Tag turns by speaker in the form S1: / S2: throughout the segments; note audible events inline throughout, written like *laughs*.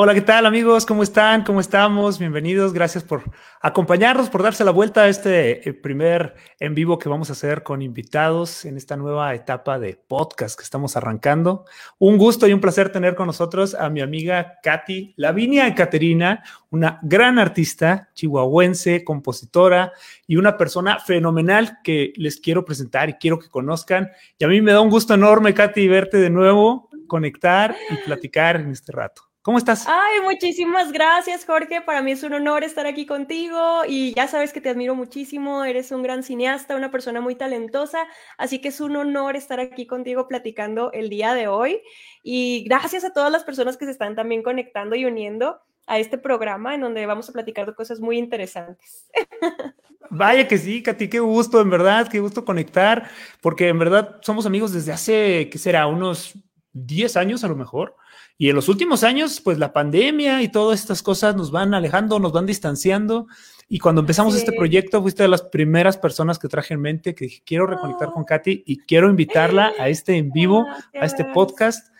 S1: Hola, ¿qué tal amigos? ¿Cómo están? ¿Cómo estamos? Bienvenidos. Gracias por acompañarnos, por darse la vuelta a este eh, primer en vivo que vamos a hacer con invitados en esta nueva etapa de podcast que estamos arrancando. Un gusto y un placer tener con nosotros a mi amiga Katy Lavinia Caterina, una gran artista chihuahuense, compositora y una persona fenomenal que les quiero presentar y quiero que conozcan. Y a mí me da un gusto enorme, Katy, verte de nuevo, conectar y platicar en este rato. ¿Cómo estás?
S2: Ay, muchísimas gracias, Jorge. Para mí es un honor estar aquí contigo y ya sabes que te admiro muchísimo. Eres un gran cineasta, una persona muy talentosa, así que es un honor estar aquí contigo platicando el día de hoy. Y gracias a todas las personas que se están también conectando y uniendo a este programa en donde vamos a platicar de cosas muy interesantes. *laughs*
S1: Vaya que sí, Katy, qué gusto, en verdad, qué gusto conectar, porque en verdad somos amigos desde hace, ¿qué será? Unos 10 años a lo mejor. Y en los últimos años, pues la pandemia y todas estas cosas nos van alejando, nos van distanciando. Y cuando empezamos este proyecto, fuiste de las primeras personas que traje en mente, que dije, quiero reconectar con Katy y quiero invitarla a este en vivo, ah, a este podcast.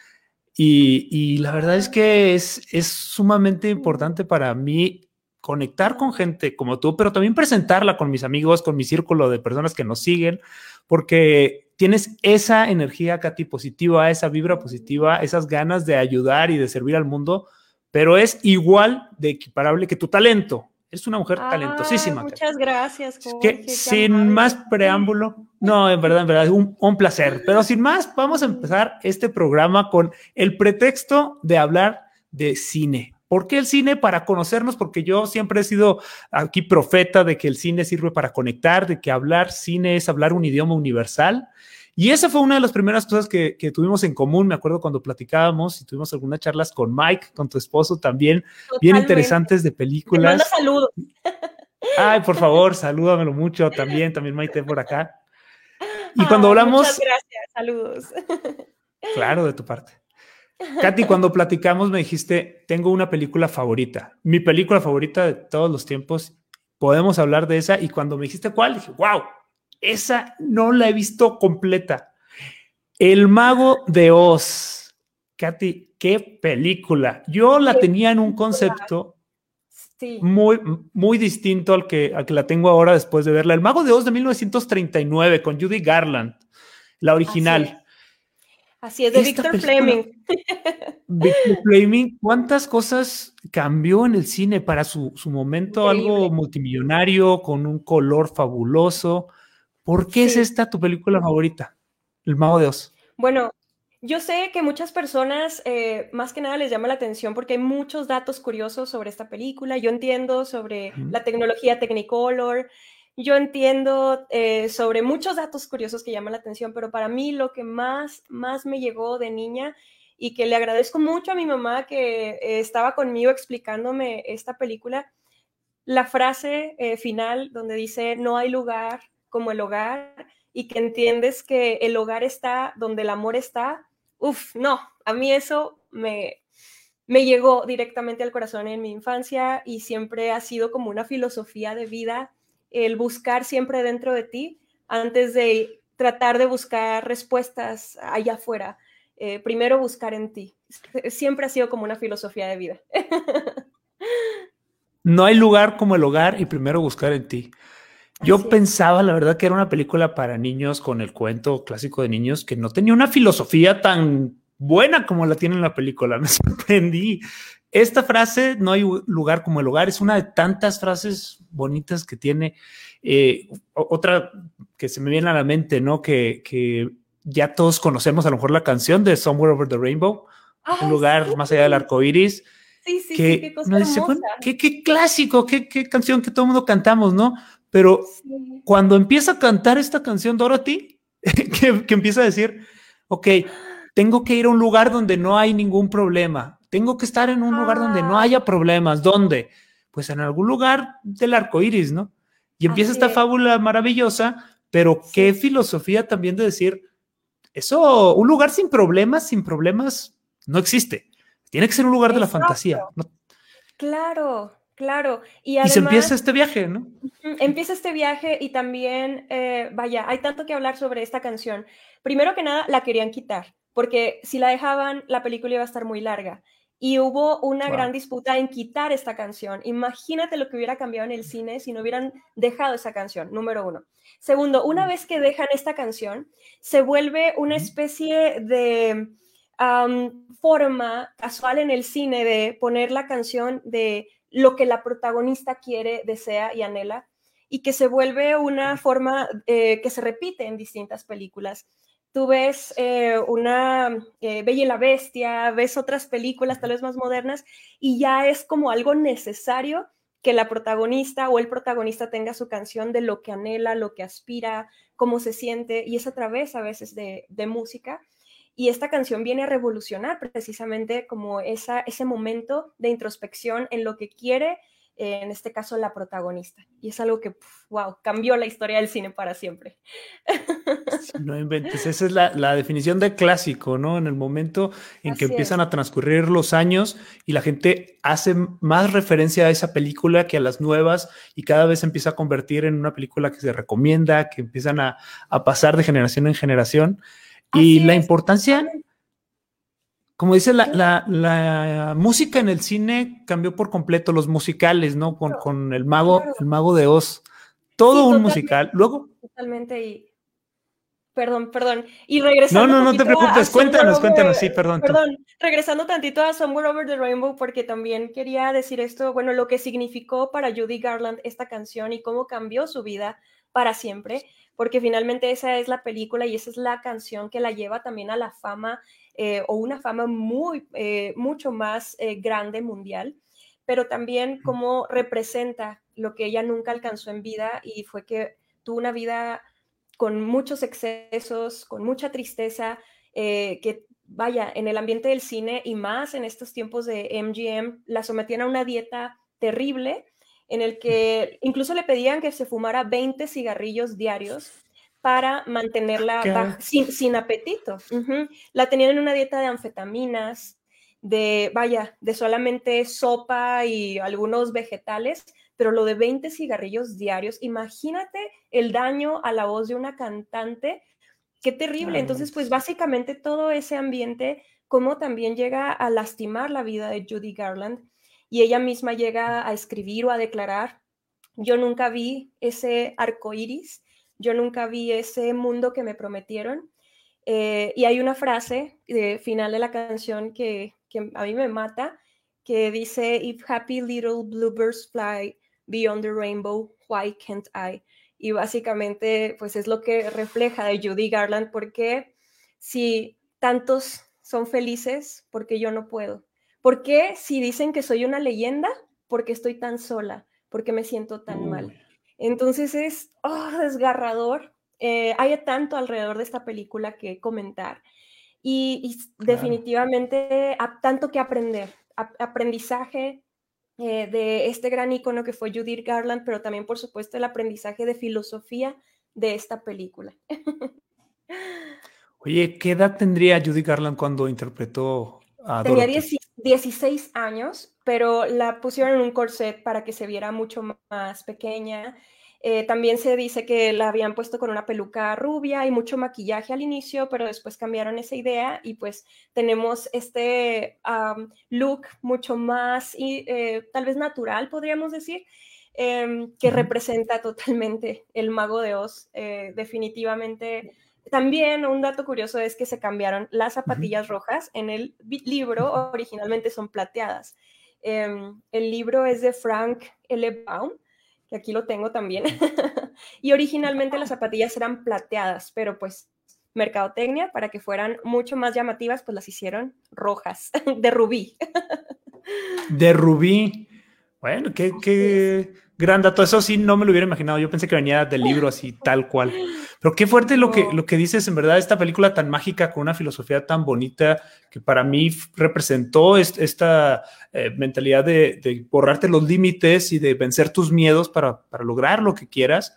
S1: Y, y, la verdad es que es, es sumamente importante para mí conectar con gente como tú, pero también presentarla con mis amigos, con mi círculo de personas que nos siguen, porque tienes esa energía, Katy, positiva, esa vibra positiva, esas ganas de ayudar y de servir al mundo, pero es igual de equiparable que tu talento. Es una mujer talentosísima.
S2: Muchas gracias.
S1: que sin más preámbulo, no, en verdad, en verdad, un, un placer. Pero sin más, vamos a empezar este programa con el pretexto de hablar de cine. ¿Por qué el cine? Para conocernos, porque yo siempre he sido aquí profeta de que el cine sirve para conectar, de que hablar cine es hablar un idioma universal. Y esa fue una de las primeras cosas que, tuvimos en común, me acuerdo cuando platicábamos y tuvimos algunas charlas con Mike, con tu esposo también, bien interesantes de películas.
S2: Te saludos.
S1: Ay, por favor, *laughs* salúdamelo mucho también, también Maite por acá. Y cuando hablamos...
S2: Muchas gracias, saludos. *laughs*
S1: Claro, de tu parte. Katy, cuando platicamos me dijiste, tengo una película favorita, mi película favorita de todos los tiempos, podemos hablar de esa y cuando me dijiste cuál, dije, wow, esa no la he visto completa. El mago de Oz. Katy, qué película. Yo la tenía en un concepto muy, muy distinto al que, al que la tengo ahora después de verla. El mago de Oz de 1939 con Judy Garland, la original.
S2: Así es, de Victor Fleming. *laughs*
S1: Victor Fleming, ¿cuántas cosas cambió en el cine para su, momento? Algo multimillonario, con un color fabuloso. ¿Por qué es esta tu película favorita? El Mago de Oz.
S2: Bueno, yo sé que muchas personas, eh, más que nada, les llama la atención porque hay muchos datos curiosos sobre esta película. Yo entiendo sobre la tecnología Technicolor, yo entiendo eh, sobre muchos datos curiosos que llaman la atención, pero para mí lo que más, más me llegó de niña y que le agradezco mucho a mi mamá que eh, estaba conmigo explicándome esta película, la frase final donde dice, no hay lugar como el hogar y que entiendes que el hogar está donde el amor está, Uf, no, a mí eso me, me llegó directamente al corazón en mi infancia y siempre ha sido como una filosofía de vida el buscar siempre dentro de ti antes de tratar de buscar respuestas allá afuera. Eh, primero buscar en ti. *laughs* Siempre ha sido como una filosofía de vida. *laughs*
S1: no hay lugar como el hogar y primero buscar en ti. Yo pensaba, la verdad, que era una película para niños con el cuento clásico de niños que no tenía una filosofía tan buena como la tiene en la película. Me *laughs* sorprendí. Esta frase, no hay lugar como el hogar, es una de tantas frases bonitas que tiene. Eh, otra que se me viene a la mente, ¿no? Que, que, ya todos conocemos a lo mejor la canción de Somewhere Over the Rainbow, un lugar más allá del arco iris.
S2: Sí, sí, que qué, cosa dice,
S1: qué, qué, clásico, qué, qué, canción que todo el mundo cantamos, ¿no? Pero cuando empieza a cantar esta canción Dorothy, *laughs* que, que empieza a decir, ok, tengo que ir a un lugar donde no hay ningún problema, tengo que estar en un lugar donde no ah. haya problemas. ¿Dónde? Pues en algún lugar del arco iris, ¿no? Y empieza esta fábula maravillosa, pero qué filosofía también de decir, eso, un lugar sin problemas, sin problemas, no existe. Tiene que ser un lugar de la fantasía.
S2: Claro, claro.
S1: Y, se empieza este viaje, ¿no?
S2: Empieza este viaje y también, eh, vaya, hay tanto que hablar sobre esta canción. Primero que nada, la querían quitar, porque si la dejaban, la película iba a estar muy larga. y hubo una gran disputa en quitar esta canción. Imagínate lo que hubiera cambiado en el cine si no hubieran dejado esa canción, número uno. Segundo, una vez que dejan esta canción, se vuelve una especie de forma casual en el cine de poner la canción de lo que la protagonista quiere, desea y anhela, y que se vuelve una forma eh, que se repite en distintas películas tú ves eh, una eh, Bella y la Bestia, ves otras películas tal vez más modernas y ya es como algo necesario que la protagonista o el protagonista tenga su canción de lo que anhela, lo que aspira, cómo se siente y es a través a veces de, de música. Y esta canción viene a revolucionar precisamente como esa, ese momento de introspección en lo que quiere en este caso la protagonista. Y es algo que, wow, cambió la historia del cine para siempre.
S1: no inventes, esa es la, definición de clásico, ¿no? En el momento en que empiezan a transcurrir los años y la gente hace más referencia a esa película que a las nuevas y cada vez se empieza a convertir en una película que se recomienda, que empiezan a, pasar de generación en generación. Y la importancia como dice, la, música en el cine cambió por completo, los musicales, ¿no? Con, con el mago, el mago de Oz. Todo un musical. Luego.
S2: Totalmente. Y. Perdón, perdón. Y regresando.
S1: No, no, no te preocupes. Cuéntanos, cuéntanos. Sí, perdón.
S2: Perdón. Regresando tantito a Somewhere Over the Rainbow, porque también quería decir esto. Bueno, lo que significó para Judy Garland esta canción y cómo cambió su vida para siempre, porque finalmente esa es la película y esa es la canción que la lleva también a la fama eh, o una fama muy, eh, mucho más eh, grande mundial, pero también cómo representa lo que ella nunca alcanzó en vida y fue que tuvo una vida con muchos excesos, con mucha tristeza, que vaya, en el ambiente del cine y más en estos tiempos de MGM, la sometían a una dieta terrible en el que incluso le pedían que se fumara 20 cigarrillos diarios para mantenerla sin, apetito. La tenían en una dieta de anfetaminas, de, vaya, de solamente sopa y algunos vegetales, pero lo de 20 cigarrillos diarios, imagínate el daño a la voz de una cantante, qué terrible. Entonces, pues básicamente todo ese ambiente, como también llega a lastimar la vida de Judy Garland, y ella misma llega a escribir o a declarar, yo nunca vi ese arco iris, yo nunca vi ese mundo que me prometieron. Eh, y hay una frase de final de la canción que, a mí me mata, que dice, If happy little bluebirds fly beyond the rainbow, why can't I? Y básicamente, pues es lo que refleja de Judy Garland, porque si tantos son felices, porque yo no puedo? ¿Por qué si dicen que soy una leyenda? Porque estoy tan sola, porque me siento tan mal. Entonces es oh, desgarrador. Eh, hay tanto alrededor de esta película que comentar y, definitivamente tanto que aprender. aprendizaje eh, de este gran icono que fue Judith Garland, pero también, por supuesto, el aprendizaje de filosofía de esta película. *laughs*
S1: Oye, ¿qué edad tendría Judy Garland cuando interpretó a
S2: Tenía 16 años, pero la pusieron en un corset para que se viera mucho más pequeña. Eh, también se dice que la habían puesto con una peluca rubia y mucho maquillaje al inicio, pero después cambiaron esa idea y pues tenemos este look mucho más y eh, tal vez natural, podríamos decir, em, que representa totalmente el mago de Oz. Eh, definitivamente. También un dato curioso es que se cambiaron las zapatillas rojas. En el libro originalmente son plateadas. Em, el libro es de Frank L. Baum que aquí lo tengo también. *laughs* y originalmente las zapatillas eran plateadas, pero pues mercadotecnia, para que fueran mucho más llamativas, pues las hicieron rojas, *laughs* de rubí.
S1: de rubí. Bueno, qué, qué gran dato. Eso sí, no me lo hubiera imaginado. Yo pensé que venía del libro así, tal cual. Pero qué fuerte lo, que, lo que dices, en verdad, esta película tan mágica, con una filosofía tan bonita, que para mí representó esta eh, mentalidad de, borrarte los límites y de vencer tus miedos para, lograr lo que quieras.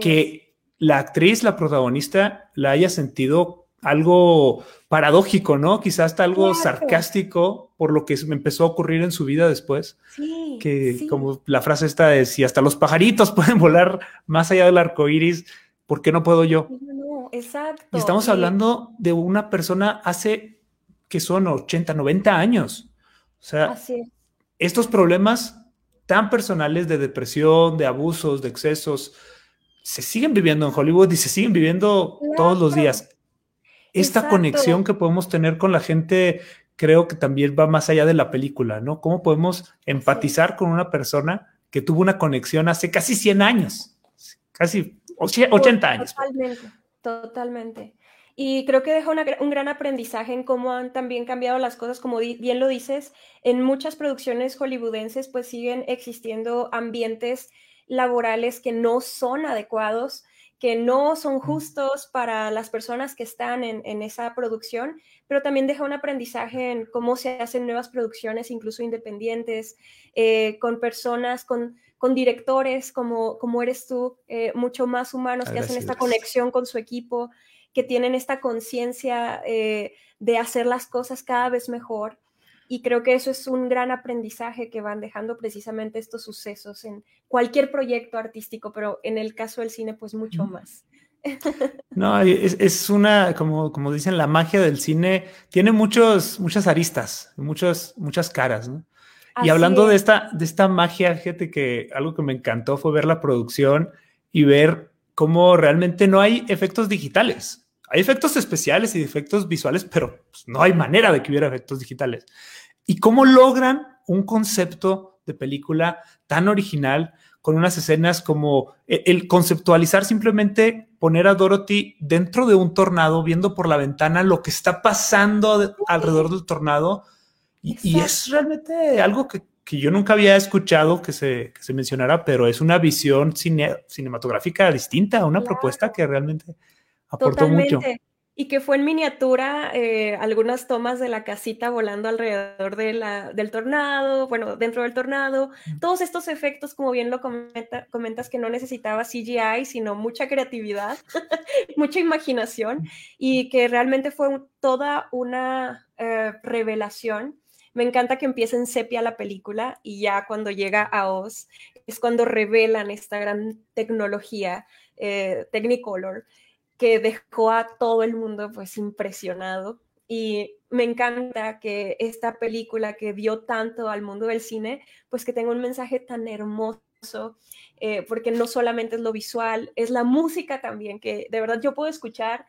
S1: que la actriz, la protagonista, la haya sentido algo paradójico, ¿no? Quizás hasta algo sarcástico por lo que me empezó a ocurrir en su vida después. Sí, que como la frase esta de si hasta los pajaritos *laughs* pueden volar más allá del arco iris, ¿por qué no puedo yo?
S2: No, exacto.
S1: Y estamos hablando de una persona hace que son 80, 90 años. sea, estos problemas tan personales de depresión, de abusos, de excesos, se siguen viviendo en Hollywood y se siguen viviendo todos los días. Esta conexión que podemos tener con la gente creo que también va más allá de la película, ¿no? ¿Cómo podemos empatizar con una persona que tuvo una conexión hace casi 100 años, casi 80 años?
S2: Totalmente, totalmente. Y creo que deja un gran aprendizaje en cómo han también cambiado las cosas, como bien lo dices, en muchas producciones hollywoodenses pues siguen existiendo ambientes laborales que no son adecuados, que no son justos para las personas que están en, esa producción, pero también deja un aprendizaje en cómo se hacen nuevas producciones, incluso independientes, eh, con personas, con, con directores como, como eres tú, eh, mucho más humanos que hacen esta conexión con su equipo que tienen esta conciencia eh, de hacer las cosas cada vez mejor. Y creo que eso es un gran aprendizaje que van dejando precisamente estos sucesos en cualquier proyecto artístico, pero en el caso del cine, pues mucho más. *laughs*
S1: No, es, una, como, como dicen, la magia del cine tiene muchos, muchas aristas, muchas, muchas caras, Y hablando de esta, de esta magia, fíjate que algo que me encantó fue ver la producción y ver cómo realmente no hay efectos digitales. Hay efectos especiales y efectos visuales, pero pues, no hay manera de que hubiera efectos digitales. ¿Y cómo logran un concepto de película tan original con unas escenas como e, el, conceptualizar simplemente poner a Dorothy dentro de un tornado, viendo por la ventana lo que está pasando alrededor del tornado? Y, es realmente algo que, yo nunca había escuchado que se, que se mencionara, pero es una visión cinematográfica distinta, una propuesta que realmente aportó mucho.
S2: Y que fue en miniatura eh, algunas tomas de la casita volando alrededor de la, del tornado, bueno, dentro del tornado, todos estos efectos, como bien lo comentas, que no necesitaba CGI, sino mucha creatividad, *laughs* mucha imaginación, y que realmente fue toda una eh, revelación. Me encanta que empiece en sepia la película y ya cuando llega a Oz es cuando revelan esta gran tecnología eh, Technicolor que dejó a todo el mundo pues impresionado. Y me encanta que esta película que dio tanto al mundo del cine, pues que tenga un mensaje tan hermoso, eh, porque no solamente es lo visual, es la música también, que de verdad yo puedo escuchar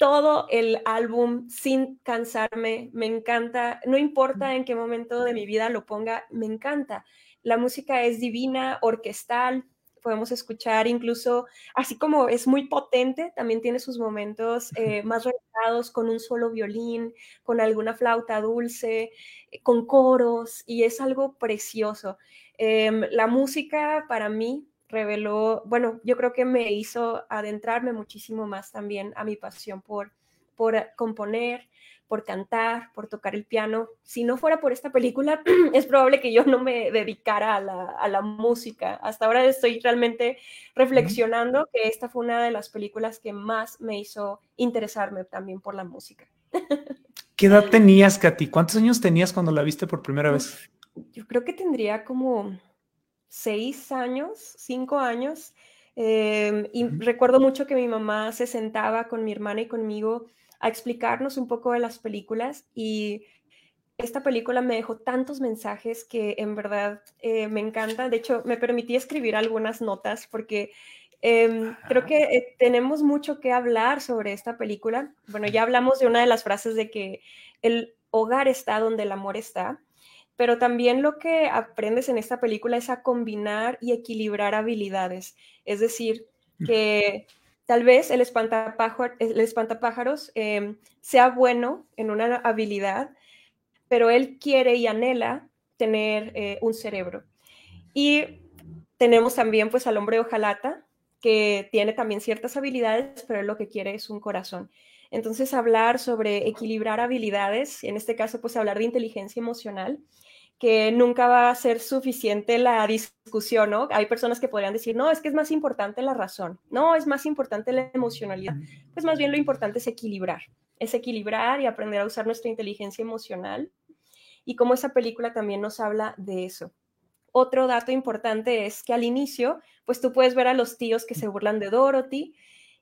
S2: todo el álbum sin cansarme, me encanta, no importa en qué momento de mi vida lo ponga, me encanta. La música es divina, orquestal, podemos escuchar incluso, así como es muy potente, también tiene sus momentos eh, más relajados con un solo violín, con alguna flauta dulce, eh, con coros, y es algo precioso. Em, la música para mí reveló, bueno, yo creo que me hizo adentrarme muchísimo más también a mi pasión por, por componer, por cantar, por tocar el piano. Si no fuera por esta película, *clears throat* es probable que yo no me dedicara a la, música. Hasta ahora estoy realmente reflexionando que esta fue una de las películas que más me hizo interesarme también por la música. *laughs*
S1: ¿Qué edad tenías, Katy? ¿Cuántos años tenías cuando la viste por primera vez?
S2: Yo creo que tendría como seis años, cinco años. Em, y recuerdo mucho que mi mamá se sentaba con mi hermana y conmigo a explicarnos un poco de las películas y esta película me dejó tantos mensajes que en verdad eh, me encanta. De hecho, me permití escribir algunas notas porque em, creo que eh, tenemos mucho que hablar sobre esta película. Bueno, ya hablamos de una de las frases de que el hogar está donde el amor está, pero también lo que aprendes en esta película es a combinar y equilibrar habilidades. Es decir, que tal vez el, el espantapájaros em, sea bueno en una habilidad, pero él quiere y anhela tener eh, un cerebro. Y tenemos también pues al hombre hojalata, que tiene también ciertas habilidades, pero él lo que quiere es un corazón. Entonces, hablar sobre equilibrar habilidades, en este caso, pues hablar de inteligencia emocional, que nunca va a ser suficiente la discusión, ¿no? Hay personas que podrían decir, no, es que es más importante la razón, no, es más importante la emocionalidad. Pues más bien lo importante es equilibrar, es equilibrar y aprender a usar nuestra inteligencia emocional. Y como esa película también nos habla de eso. Otro dato importante es que al inicio, pues tú puedes ver a los tíos que se burlan de Dorothy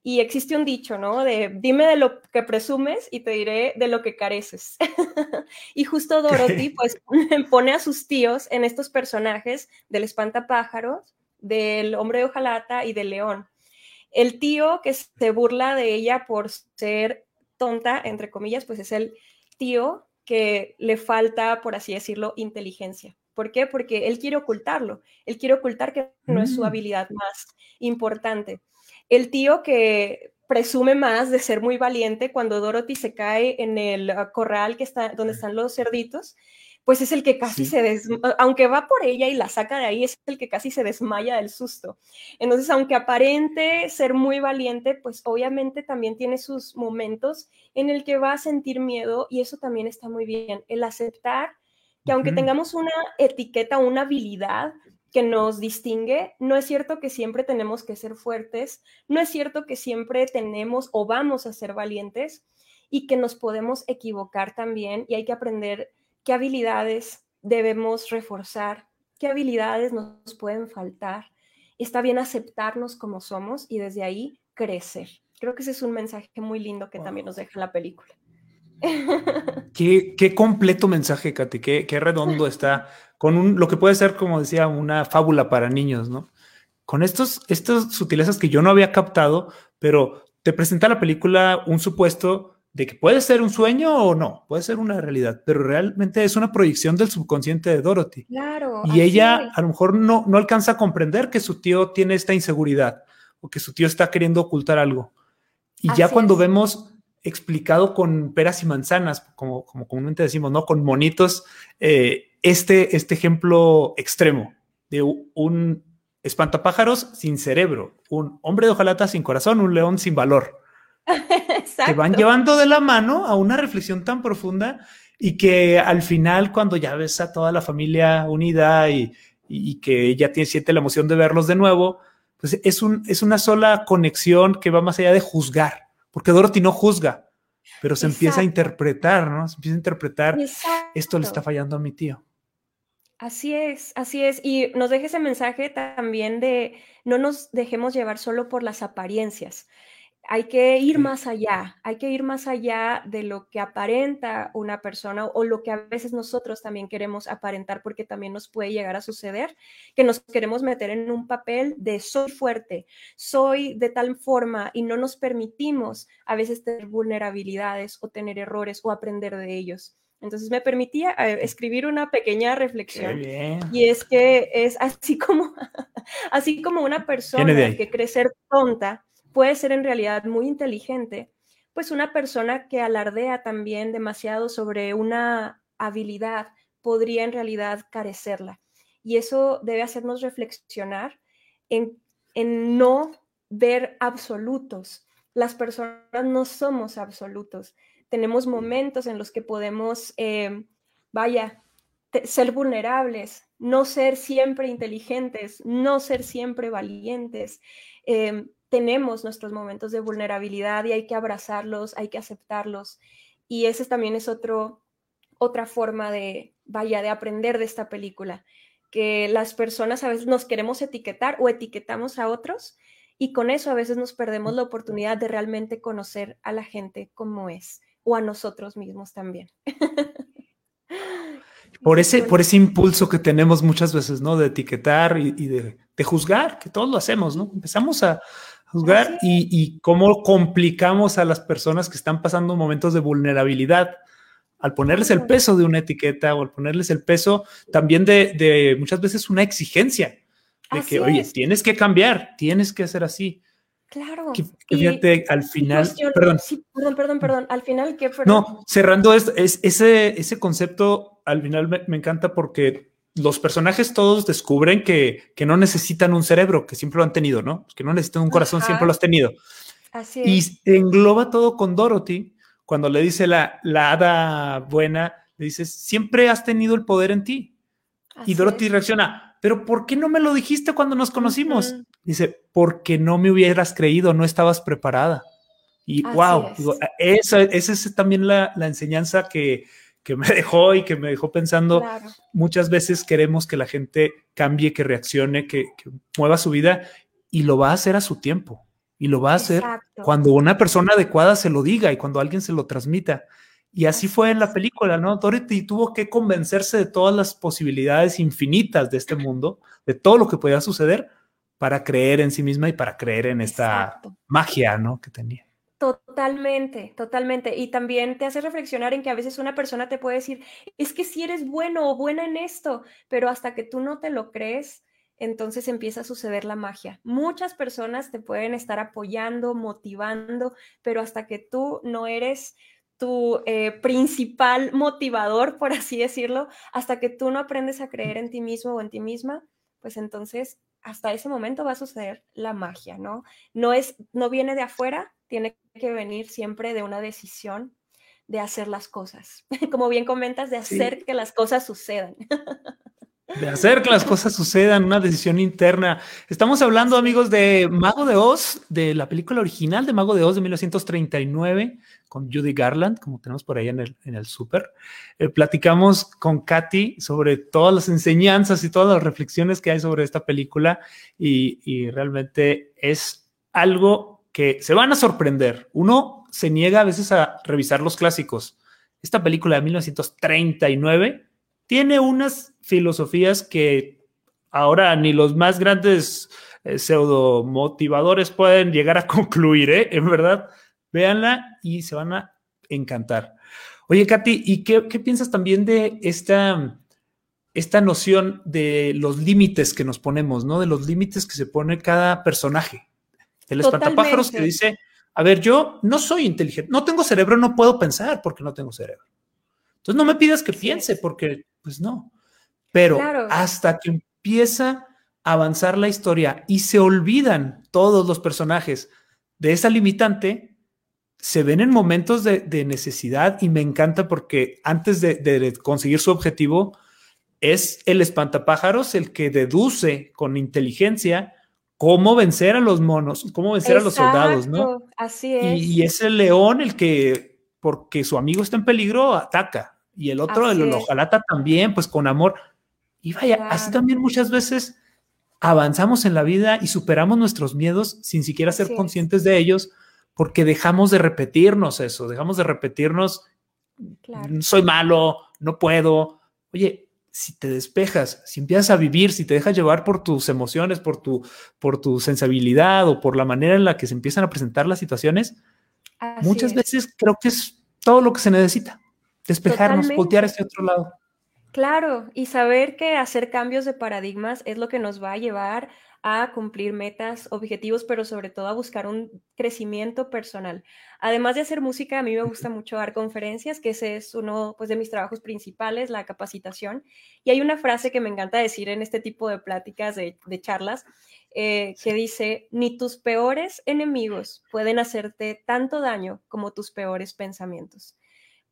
S2: Y existe un dicho, ¿no? De dime de lo que presumes y te diré de lo que careces. *laughs* y justo Dorothy, pues, *laughs* pone a sus tíos en estos personajes del espantapájaros, del hombre de hojalata y del león. El tío que se burla de ella por ser tonta, entre comillas, pues es el tío que le falta, por así decirlo, inteligencia. ¿Por qué? Porque él quiere ocultarlo. Él quiere ocultar que no es su mm. habilidad más importante. El tío que presume más de ser muy valiente cuando Dorothy se cae en el ah, corral que está donde están los cerditos, pues es el que casi se desmaya, aunque va por ella y la saca de ahí, es el que casi se desmaya del susto. Entonces, aunque aparente ser muy valiente, pues obviamente también tiene sus momentos en el que va a sentir miedo y eso también está muy bien, el aceptar que aunque tengamos una etiqueta, una habilidad, que nos distingue. No es cierto que siempre tenemos que ser fuertes, no es cierto que siempre tenemos o vamos a ser valientes y que nos podemos equivocar también y hay que aprender qué habilidades debemos reforzar, qué habilidades nos pueden faltar. Está bien aceptarnos como somos y desde ahí crecer. Creo que ese es un mensaje muy lindo que también nos deja la película.
S1: Qué, qué completo mensaje, Katy, qué, qué redondo *laughs* está con un, lo que puede ser, como decía, una fábula para niños, ¿no? Con estos, estas sutilezas que yo no había captado, pero te presenta la película un supuesto de que puede ser un sueño o no, puede ser una realidad, pero realmente es una proyección del subconsciente de Dorothy.
S2: Claro.
S1: Y ella a lo mejor no, no alcanza a comprender que su tío tiene esta inseguridad o que su tío está queriendo ocultar algo. Y ya cuando vemos explicado con peras y manzanas, como, como comúnmente decimos, ¿no? Con monitos, eh, este, este ejemplo extremo de un espantapájaros sin cerebro, un hombre de hojalata sin corazón, un león sin valor. Te van llevando de la mano a una reflexión tan profunda y que al final, cuando ya ves a toda la familia unida y, y que ya tiene, siente la emoción de verlos de nuevo, pues es, un, es una sola conexión que va más allá de juzgar, porque Dorothy no juzga, pero se empieza a interpretar, ¿no? Se empieza a interpretar, esto le está fallando a mi tío.
S2: Así es, así es. Y nos deja ese mensaje también de no nos dejemos llevar solo por las apariencias. Hay que ir más allá, hay que ir más allá de lo que aparenta una persona o lo que a veces nosotros también queremos aparentar, porque también nos puede llegar a suceder que nos queremos meter en un papel de soy fuerte, soy de tal forma y no nos permitimos a veces tener vulnerabilidades o tener errores o aprender de ellos. Entonces me permitía eh, escribir una pequeña reflexión. Y es que es así como, *laughs* así como una persona que cree ser tonta puede ser en realidad muy inteligente, pues una persona que alardea también demasiado sobre una habilidad podría en realidad carecerla. Y eso debe hacernos reflexionar en, en no ver absolutos. Las personas no somos absolutos tenemos momentos en los que podemos, eh, vaya, ser vulnerables, no ser siempre inteligentes, no ser siempre valientes. Eh, tenemos nuestros momentos de vulnerabilidad y hay que abrazarlos, hay que aceptarlos. Y ese también es otro, otra forma de, vaya, de aprender de esta película, que las personas a veces nos queremos etiquetar o etiquetamos a otros y con eso a veces nos perdemos la oportunidad de realmente conocer a la gente como es o a nosotros mismos también. *laughs*
S1: Por ese, por ese impulso que tenemos muchas veces, ¿no? De etiquetar y, de, juzgar, que todos lo hacemos, ¿no? Empezamos a juzgar y, cómo complicamos a las personas que están pasando momentos de vulnerabilidad al ponerles el peso de una etiqueta o al ponerles el peso también de, muchas veces una exigencia de que, oye, tienes que cambiar, tienes que hacer así.
S2: Claro.
S1: fíjate, al final,
S2: perdón. perdón, perdón, perdón. Al final, ¿qué?
S1: No, cerrando es, ese, ese concepto, al final me, encanta porque los personajes todos descubren que, que, no necesitan un cerebro, que siempre lo han tenido, ¿no? Que no necesitan un corazón, siempre lo has tenido.
S2: Así es.
S1: Y engloba todo con Dorothy, cuando le dice la, la hada buena, le dice, siempre has tenido el poder en ti. y Dorothy reacciona, pero ¿por qué no me lo dijiste cuando nos conocimos? Dice, porque no me hubieras creído, no estabas preparada. Y wow, esa, es también la, enseñanza que, me *laughs* dejó y que me dejó pensando. Muchas veces queremos que la gente cambie, que reaccione, que, mueva su vida y lo va a hacer a su tiempo. Y lo va a hacer cuando una persona adecuada se lo diga y cuando alguien se lo transmita. Y así fue en la película, ¿no? Dorothy tuvo que convencerse de todas las posibilidades infinitas de este mundo, de todo lo que podía suceder, para creer en sí misma y para creer en esta magia, ¿no? Que tenía.
S2: Totalmente, totalmente. Y también te hace reflexionar en que a veces una persona te puede decir, es que si eres bueno o buena en esto, pero hasta que tú no te lo crees, entonces empieza a suceder la magia. Muchas personas te pueden estar apoyando, motivando, pero hasta que tú no eres tu eh, principal motivador, por así decirlo, hasta que tú no aprendes a creer en ti mismo o en ti misma, pues entonces hasta ese momento va a suceder la magia, ¿no? No es, no viene de afuera, tiene que venir siempre de una decisión de hacer las cosas. *laughs* Como bien comentas, de hacer que las cosas sucedan. *laughs*
S1: De hacer que las cosas sucedan, una decisión interna. Estamos hablando, amigos, de Mago de Oz, de la película original de Mago de Oz de 1939, con Judy Garland, como tenemos por ahí en el, en el súper. Eh, platicamos con Katy sobre todas las enseñanzas y todas las reflexiones que hay sobre esta película y, y realmente es algo que se van a sorprender. Uno se niega a veces a revisar los clásicos. Esta película de 1939 tiene unas filosofías que ahora ni los más grandes eh, pseudo motivadores pueden llegar a *laughs* concluir, ¿eh? En verdad, véanla y se van a encantar. Oye, Katy, ¿y qué, piensas también de esta, esta noción de los límites que nos ponemos, ¿no? De los límites que se pone cada personaje. El espantapájaros que dice, a ver, yo no soy inteligente, no tengo cerebro, no puedo pensar porque no tengo cerebro. Entonces no me pidas que piense porque pues no. Pero hasta que empieza a avanzar la historia y se olvidan todos los personajes de esa limitante, se ven en momentos de, necesidad y me encanta porque antes de, conseguir su objetivo, es el espantapájaros el que deduce con inteligencia cómo vencer a los monos, cómo vencer a los soldados, ¿no?
S2: Así es.
S1: y, es el león el que, porque su amigo está en peligro, ataca. Y el otro, el ojalata también, pues con amor. Y vaya, así también muchas veces avanzamos en la vida y superamos nuestros miedos sin siquiera ser conscientes de ellos, porque dejamos de repetirnos eso, dejamos de repetirnos, soy malo, no puedo. Oye, si te despejas, si empiezas a vivir, si te dejas llevar por tus emociones, por tu, por tu sensibilidad o por la manera en la que se empiezan a presentar las situaciones, muchas veces creo que es todo lo que se necesita despejarnos, voltear hacia otro lado.
S2: Claro, y saber que hacer cambios de paradigmas es lo que nos va a llevar a cumplir metas, objetivos, pero sobre todo a buscar un crecimiento personal. Además de hacer música, a mí me gusta mucho dar conferencias, que ese es uno pues, de mis trabajos principales, la capacitación. Y hay una frase que me encanta decir en este tipo de pláticas, de, charlas, eh, que dice, ni tus peores enemigos pueden hacerte tanto daño como tus peores pensamientos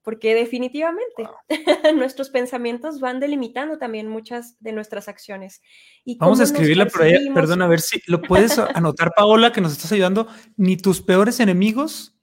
S2: porque definitivamente *laughs* nuestros pensamientos van delimitando también muchas de nuestras acciones.
S1: Y Vamos a escribirla por ahí, perdón, a ver si lo puedes anotar, Paola, que nos estás ayudando. Ni tus peores enemigos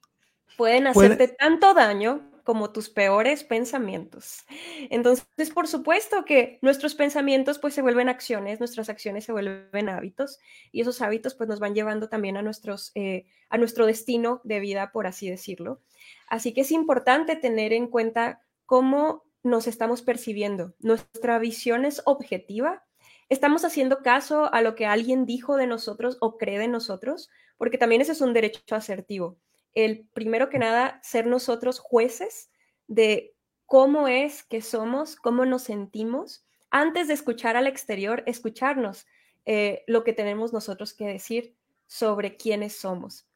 S2: pueden hacerte tanto daño como tus peores pensamientos. Entonces, por supuesto que nuestros pensamientos pues se vuelven acciones, nuestras acciones se vuelven hábitos y esos hábitos pues nos van llevando también a, nuestros, eh, a nuestro destino de vida, por así decirlo. Así que es importante tener en cuenta cómo nos estamos percibiendo. Nuestra visión es objetiva. ¿Estamos haciendo caso a lo que alguien dijo de nosotros o cree de nosotros? Porque también ese es un derecho asertivo. El primero que nada, ser nosotros jueces de cómo es que somos, cómo nos sentimos. Antes de escuchar al exterior, escucharnos eh, lo que tenemos nosotros que decir sobre quiénes somos.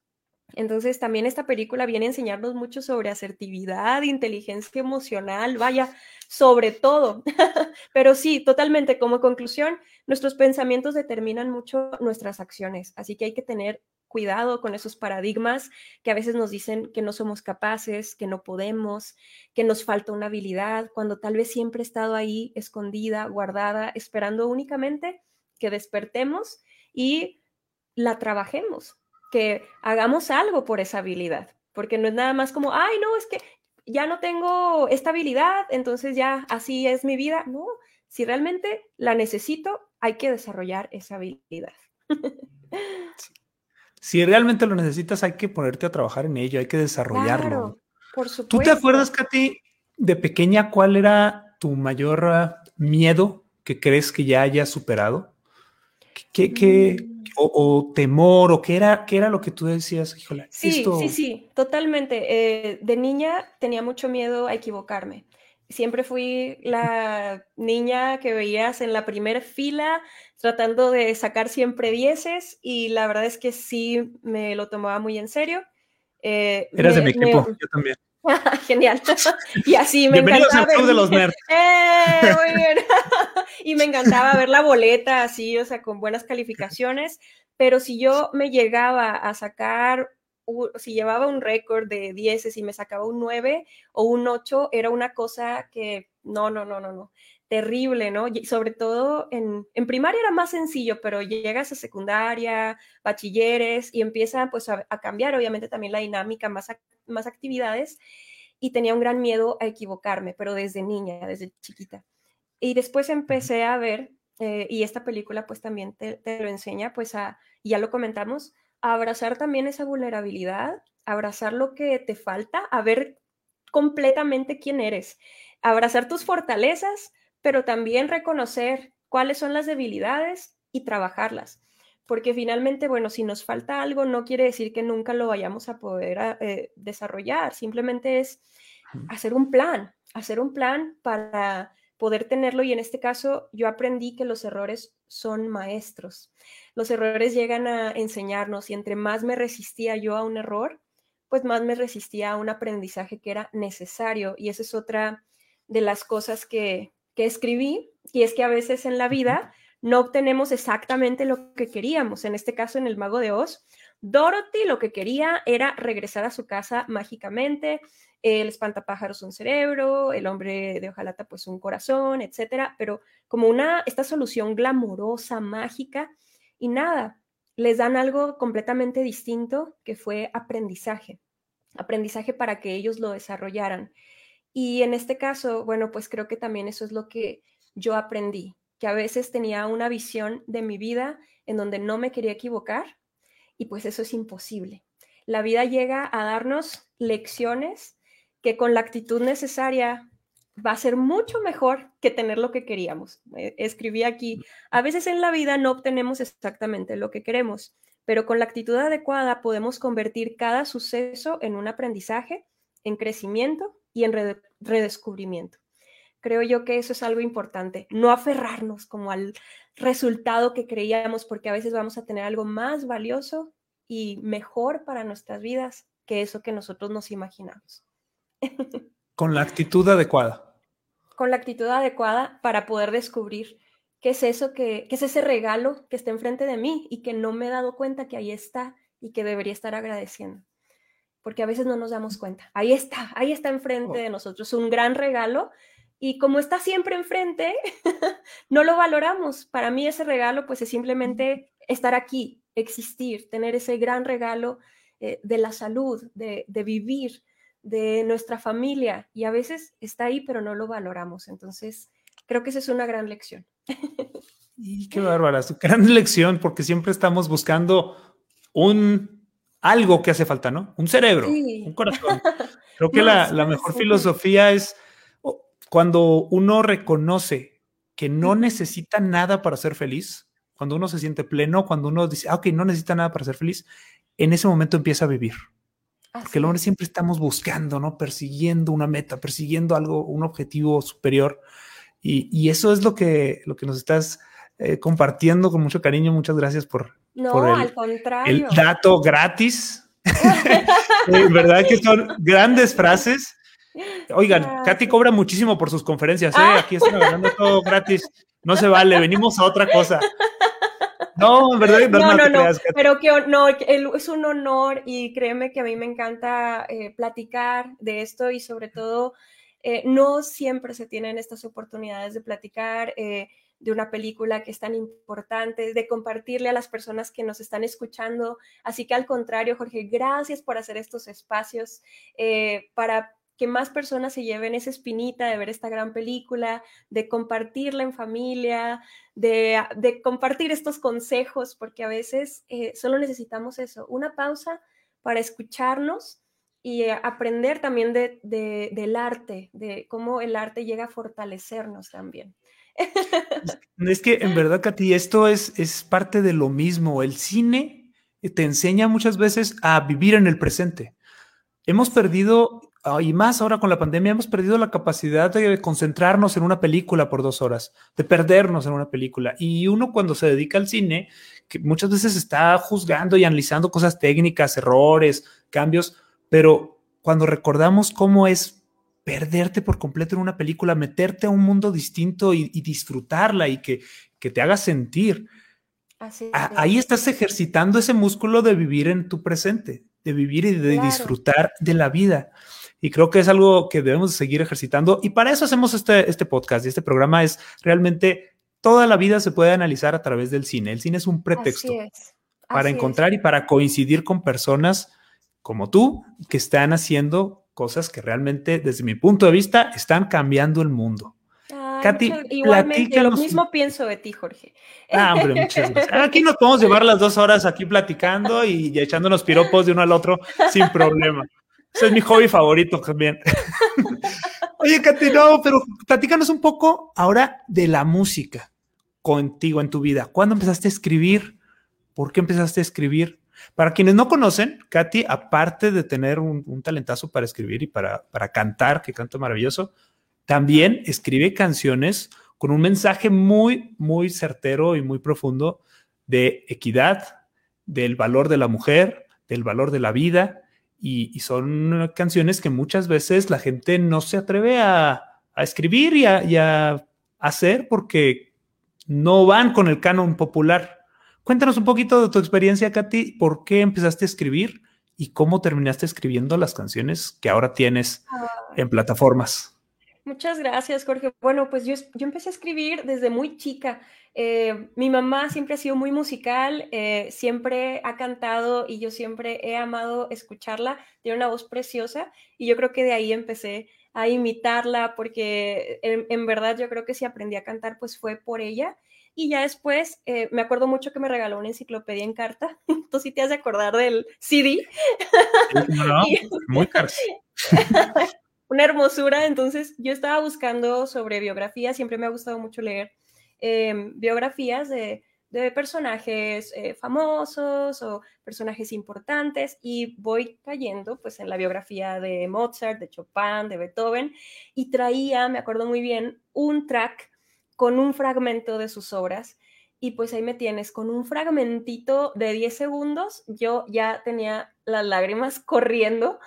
S2: Entonces, también esta película viene a enseñarnos mucho sobre asertividad, inteligencia emocional, vaya, sobre todo. *laughs* Pero sí, totalmente, como conclusión, nuestros pensamientos determinan mucho nuestras acciones, así que hay que tener cuidado con esos paradigmas que a veces nos dicen que no somos capaces, que no podemos, que nos falta una habilidad, cuando tal vez siempre ha estado ahí escondida, guardada, esperando únicamente que despertemos y la trabajemos que hagamos algo por esa habilidad, porque no es nada más como, ay, no, es que ya no tengo esta habilidad, entonces ya así es mi vida. No, si realmente la necesito, hay que desarrollar esa habilidad.
S1: si realmente lo necesitas, hay que ponerte a trabajar en ello, hay que desarrollarlo. Claro,
S2: por supuesto.
S1: ¿Tú te acuerdas, Katy, de pequeña, cuál era tu mayor ah, miedo que crees que ya hayas superado? ¿Qué, qué, mm. o, temor, o qué era, qué era lo que tú decías? Híjole,
S2: sí, sí, sí, totalmente. Eh, de niña tenía mucho miedo a equivocarme. Siempre fui la niña que veías en la primera fila tratando de sacar siempre dieces y la verdad es que sí me lo tomaba muy en serio.
S1: Eh, Eras de mi equipo, yo también. *laughs*
S2: Genial. *laughs* Y así me
S1: Bienvenidos encantaba. Al club de los nerds. *laughs*
S2: ¡Eh! Muy bien. Y me encantaba ver la boleta así, o sea, con buenas calificaciones. Pero si yo me llegaba a sacar, si llevaba un récord de 10 y me sacaba un 9 o un 8, era una cosa que no, no, no, no, no. Terrible, ¿no? Y sobre todo en, en primaria era más sencillo, pero llegas a secundaria, bachilleres y empieza pues a, a cambiar obviamente también la dinámica, más, más actividades y tenía un gran miedo a equivocarme, pero desde niña, desde chiquita. Y después empecé a ver, eh, y esta película pues también te, lo enseña, pues a, ya lo comentamos, a abrazar también esa vulnerabilidad, abrazar lo que te falta, a ver completamente quién eres, abrazar tus fortalezas, pero también reconocer cuáles son las debilidades y trabajarlas porque finalmente, bueno, si nos falta algo, no quiere decir que nunca lo vayamos a poder ah, eh, desarrollar, simplemente es hacer un plan, hacer un plan para poder tenerlo y en este caso yo aprendí que los errores son maestros. Los errores llegan a enseñarnos y entre más me resistía yo a un error, pues más me resistía a un aprendizaje que era necesario y esa es otra de las cosas que, que escribí y es que a veces en la vida no obtenemos exactamente lo que queríamos. En este caso, en El Mago de Oz, Dorothy lo que quería era regresar a su casa mágicamente, el espantapájaros un cerebro, el hombre de hojalata pues un corazón, etcétera, pero como una, esta solución glamorosa, mágica, y nada, les dan algo completamente distinto que fue aprendizaje, aprendizaje para que ellos lo desarrollaran. Y en este caso, bueno, pues creo que también eso es lo que yo aprendí, que a veces tenía una visión de mi vida en donde no me quería equivocar y pues eso es imposible. La vida llega a darnos lecciones que con la actitud necesaria va a ser mucho mejor que tener lo que queríamos. Eh, escribí aquí, a veces en la vida no obtenemos exactamente lo que queremos, pero con la actitud adecuada podemos convertir cada suceso en un aprendizaje, en crecimiento y en redescubrimiento. Creo yo que eso es algo importante, no aferrarnos como al resultado que creíamos, porque a veces vamos a tener algo más valioso y mejor para nuestras vidas que eso que nosotros nos imaginamos.
S1: Con la actitud adecuada.
S2: Con la actitud adecuada para poder descubrir qué es eso que, qué es ese regalo que está enfrente de mí y que no me he dado cuenta que ahí está y que debería estar agradeciendo. Porque a veces no nos damos cuenta. Ahí está, ahí está enfrente oh. de nosotros un gran regalo y como está siempre enfrente, *laughs* no lo valoramos. Para mí ese regalo pues es simplemente estar aquí, existir, tener ese gran regalo eh, de la salud, de, vivir, de nuestra familia. Y a veces está ahí, pero no lo valoramos. Entonces, creo que esa es una gran lección.
S1: y qué bárbara, su gran lección, porque siempre estamos buscando un algo que hace falta, ¿no? Un cerebro, un corazón. Creo *laughs* que la, la, mejor filosofía es cuando uno reconoce que no necesita nada para ser feliz, cuando uno se siente pleno, cuando uno dice, ah, ok, no necesita nada para ser feliz, en ese momento empieza a vivir. Porque el hombre siempre estamos buscando, ¿no? Persiguiendo una meta, persiguiendo algo, un objetivo superior. Y, eso es lo que, lo que nos estás eh, compartiendo con mucho cariño. Muchas gracias por,
S2: no, al contrario.
S1: el dato gratis. *laughs* ¿Verdad que son grandes frases? Oigan, Katy cobra muchísimo por sus conferencias, ¿eh? Aquí están hablando todo gratis. No se vale, venimos a otra cosa. No, en verdad,
S2: no, no, no, pero que no, es un honor y créeme que a mí me encanta eh, platicar de esto y sobre todo eh, no siempre se tienen estas oportunidades de platicar eh, de una película que es tan importante, de compartirle a las personas que nos están escuchando. Así que al contrario, Jorge, gracias por hacer estos espacios para que más personas se lleven esa espinita de ver esta gran película, de compartirla en familia, de, compartir estos consejos, porque a veces eh, solo necesitamos eso, una pausa para escucharnos y eh, aprender también del arte, de cómo el arte llega a fortalecernos también.
S1: Es que en verdad, Katy, esto es, es parte de lo mismo. El cine te enseña muchas veces a vivir en el presente. Hemos perdido, ah, y más ahora con la pandemia, hemos perdido la capacidad de concentrarnos en una película por dos horas, de perdernos en una película. Y uno cuando se dedica al cine, que muchas veces está juzgando y analizando cosas técnicas, errores, cambios, pero cuando recordamos cómo es perderte por completo en una película, meterte a un mundo distinto y, disfrutarla y que, que, te haga sentir, ahí estás ejercitando ese músculo de vivir en tu presente, de vivir y de disfrutar de la vida. Y creo que es algo que debemos seguir ejercitando. Y para eso hacemos este, este podcast y este programa es realmente toda la vida se puede analizar a través del cine. El cine es un pretexto para encontrar y para coincidir con personas como tú, que están haciendo cosas que realmente, desde mi punto de vista, están cambiando el mundo.
S2: Katy, igualmente, lo mismo pienso de ti, Jorge.
S1: Ah, hombre, muchas gracias. Aquí nos podemos llevar las dos horas aquí platicando y, y echándonos piropos de uno al otro sin problema. Ese es mi hobby *laughs* favorito también. *laughs* Oye, Katy, no, pero platícanos un poco ahora de la música contigo en tu vida. ¿Cuándo empezaste a escribir? ¿Por qué empezaste a escribir? Para quienes no conocen, Katy, aparte de tener un, talentazo para escribir y para, para cantar, que canta maravilloso, también escribe canciones con un mensaje muy, muy certero y muy profundo de equidad, del valor de la mujer, del valor de la vida. Y, son canciones que muchas veces la gente no se atreve a, escribir y y a hacer porque no van con el canon popular. Cuéntanos un poquito de tu experiencia, Katy, por qué empezaste a escribir y cómo terminaste escribiendo las canciones que ahora tienes ah. en plataformas.
S2: Muchas gracias, Jorge. Bueno, pues yo, yo empecé a escribir desde muy chica. Eh, mi mamá siempre ha sido muy musical, eh, siempre ha cantado y yo siempre he amado escucharla. Tiene una voz preciosa y yo creo que de ahí empecé a imitarla porque en, en verdad yo creo que si aprendí a cantar pues fue por ella y ya después, eh, me acuerdo mucho que me regaló una enciclopedia en carta. *laughs* Tú sí te has de acordar del CD.
S1: no, *laughs* muy caro. *laughs*
S2: una hermosura. Entonces, yo estaba buscando sobre biografías. Siempre me ha gustado mucho leer em, biografías de, personajes eh, famosos o personajes importantes y voy cayendo pues en la biografía de Mozart, de Chopin, de Beethoven y traía, me acuerdo muy bien, un track con un fragmento de sus obras. Y pues ahí me tienes, con un fragmentito de 10 segundos, yo ya tenía las lágrimas *laughs* corriendo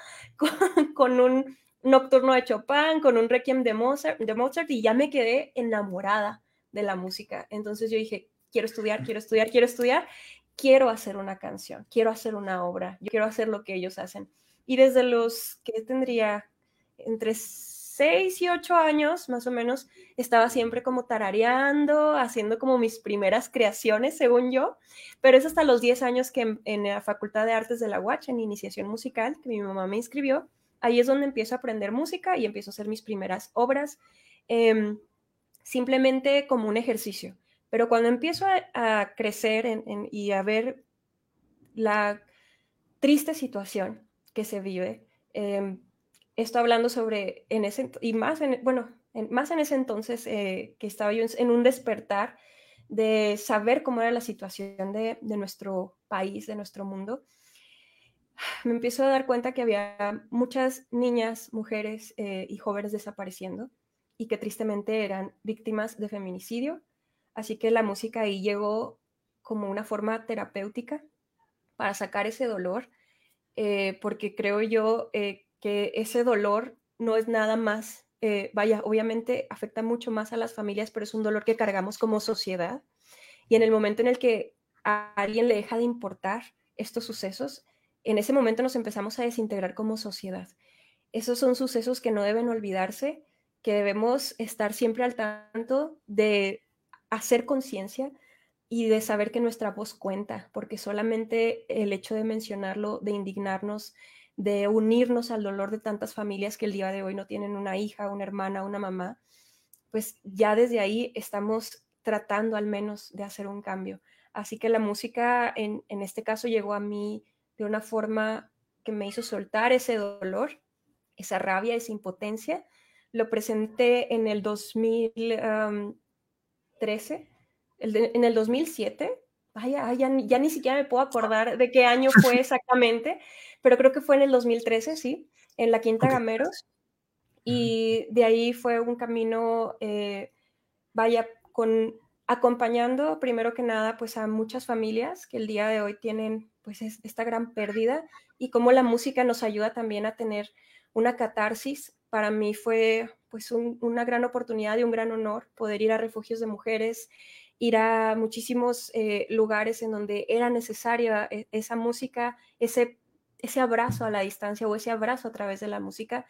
S2: con, un nocturno de Chopin, con un requiem de Mozart, de Mozart y ya me quedé enamorada de la música. Entonces yo dije, quiero estudiar, quiero estudiar, quiero estudiar, quiero hacer una canción, quiero hacer una obra, yo quiero hacer lo que ellos hacen. Y desde los que tendría entre seis y ocho años, más o menos, estaba siempre como tarareando, haciendo como mis primeras creaciones, según yo, pero es hasta los 10 años que en, la Facultad de Artes de la UACH, en iniciación musical, que mi mamá me inscribió, ahí es donde empiezo a aprender música y empiezo a hacer mis primeras obras, em, simplemente como un ejercicio. Pero cuando empiezo a, crecer y a ver la triste situación que se vive, eh, esto hablando sobre, en ese, y más en, bueno, más en ese entonces eh, que estaba yo en, un despertar de saber cómo era la situación de, nuestro país, de nuestro mundo, me empiezo a dar cuenta que había muchas niñas, mujeres eh, y jóvenes desapareciendo y que tristemente eran víctimas de feminicidio. Así que la música ahí llegó como una forma terapéutica para sacar ese dolor, eh, porque creo yo que ese dolor no es nada más, eh, vaya, obviamente afecta mucho más a las familias, pero es un dolor que cargamos como sociedad. Y en el momento en el que a alguien le deja de importar estos sucesos, en ese momento nos empezamos a desintegrar como sociedad. Esos son sucesos que no deben olvidarse, que debemos estar siempre al tanto de hacer conciencia y de saber que nuestra voz cuenta, porque solamente el hecho de mencionarlo, de indignarnos, de unirnos al dolor de tantas familias que el día de hoy no tienen una hija, una hermana, una mamá, pues ya desde ahí estamos tratando al menos de hacer un cambio. Así que la música en, este caso llegó a mí de una forma que me hizo soltar ese dolor, esa rabia, esa impotencia. Lo presenté en el 2013, en el 2007. ya, ya, ni siquiera me puedo acordar de qué año fue *laughs* exactamente, pero creo que fue en el 2013, sí, en la Quinta Gameros. Y de ahí fue un camino, eh, vaya, con acompañando primero que nada pues a muchas familias que el día de hoy tienen pues esta gran pérdida y cómo la música nos ayuda también a tener una catarsis. Para mí fue pues una gran oportunidad y un gran honor poder ir a refugios de mujeres, ir a muchísimos eh, lugares en donde era necesaria e, esa música, ese, ese abrazo a la distancia o ese abrazo a través de la música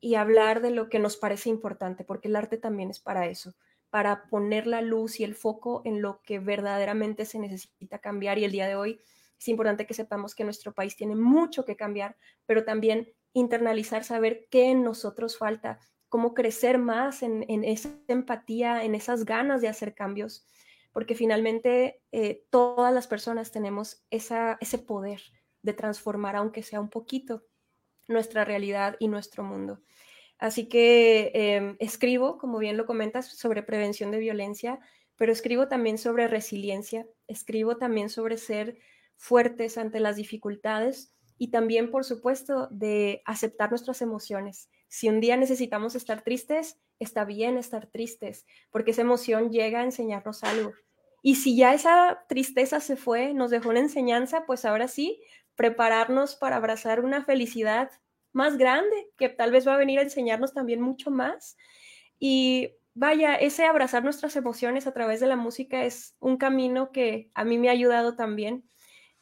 S2: y hablar de lo que nos parece importante, porque el arte también es para eso para poner la luz y el foco en lo que verdaderamente se necesita cambiar. Y el día de hoy es importante que sepamos que nuestro país tiene mucho que cambiar, pero también internalizar, saber qué en nosotros falta, cómo crecer más en, esa empatía, en esas ganas de hacer cambios, porque finalmente eh, todas las personas tenemos esa, ese poder de transformar, aunque sea un poquito, nuestra realidad y nuestro mundo. Así que em, escribo, como bien lo comentas, sobre prevención de violencia, pero escribo también sobre resiliencia, escribo también sobre ser fuertes ante las dificultades y también, por supuesto, de aceptar nuestras emociones. Si un día necesitamos estar tristes, está bien estar tristes, porque esa emoción llega a enseñarnos algo. Y si ya esa tristeza se fue, nos dejó una enseñanza, pues ahora sí, prepararnos para abrazar una felicidad más grande, que tal vez va a venir a enseñarnos también mucho más. Y vaya, ese abrazar nuestras emociones a través de la música es un camino que a mí me ha ayudado también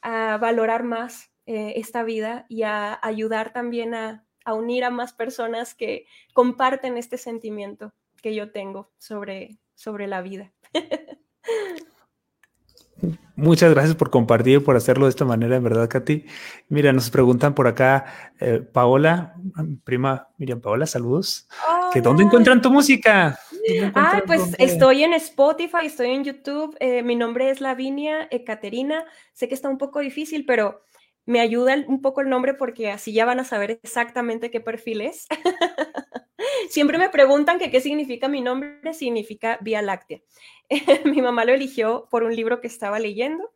S2: a valorar más eh, esta vida y a ayudar también a, a unir a más personas que comparten este sentimiento que yo tengo sobre, sobre la vida. *laughs*
S1: Muchas gracias por compartir, por hacerlo de esta manera, en verdad, Katy. Mira, nos preguntan por acá, eh, Paola, prima Miriam Paola, saludos. ¿Que ¿Dónde encuentran tu música?
S2: Ah, pues estoy en Spotify, estoy en YouTube. Eh, mi nombre es Lavinia Ekaterina. Sé que está un poco difícil, pero me ayuda un poco el nombre porque así ya van a saber exactamente qué perfil es. *laughs* Siempre me preguntan que qué significa mi nombre, significa Vía Láctea. *laughs* mi mamá lo eligió por un libro que estaba leyendo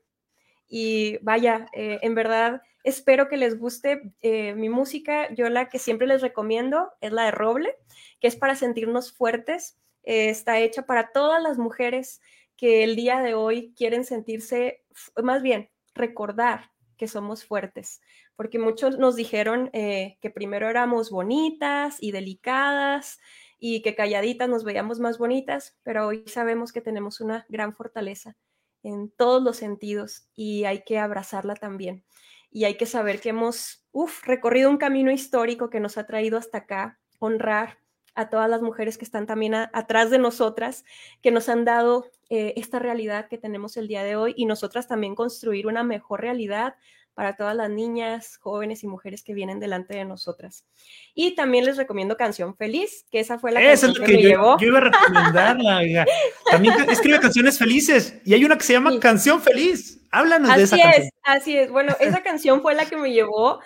S2: y vaya, eh, en verdad espero que les guste eh, mi música. Yo la que siempre les recomiendo es la de Roble, que es para sentirnos fuertes. Eh, está hecha para todas las mujeres que el día de hoy quieren sentirse, más bien, recordar que somos fuertes, porque muchos nos dijeron eh, que primero éramos bonitas y delicadas y que calladitas nos veíamos más bonitas, pero hoy sabemos que tenemos una gran fortaleza en todos los sentidos y hay que abrazarla también. Y hay que saber que hemos recorrido un camino histórico que nos ha traído hasta acá, honrar a todas las mujeres que están también atrás de nosotras, que nos han dado eh, esta realidad que tenemos el día de hoy y nosotras también construir una mejor realidad para todas las niñas, jóvenes y mujeres que vienen delante de nosotras. Y también les recomiendo Canción Feliz, que esa fue la canción que, me
S1: yo,
S2: llevó.
S1: Yo iba a recomendarla, También escribe canciones felices y hay una que se llama Canción Feliz. Háblanos de esa
S2: es,
S1: canción.
S2: Así es, bueno, esa canción fue la que me llevó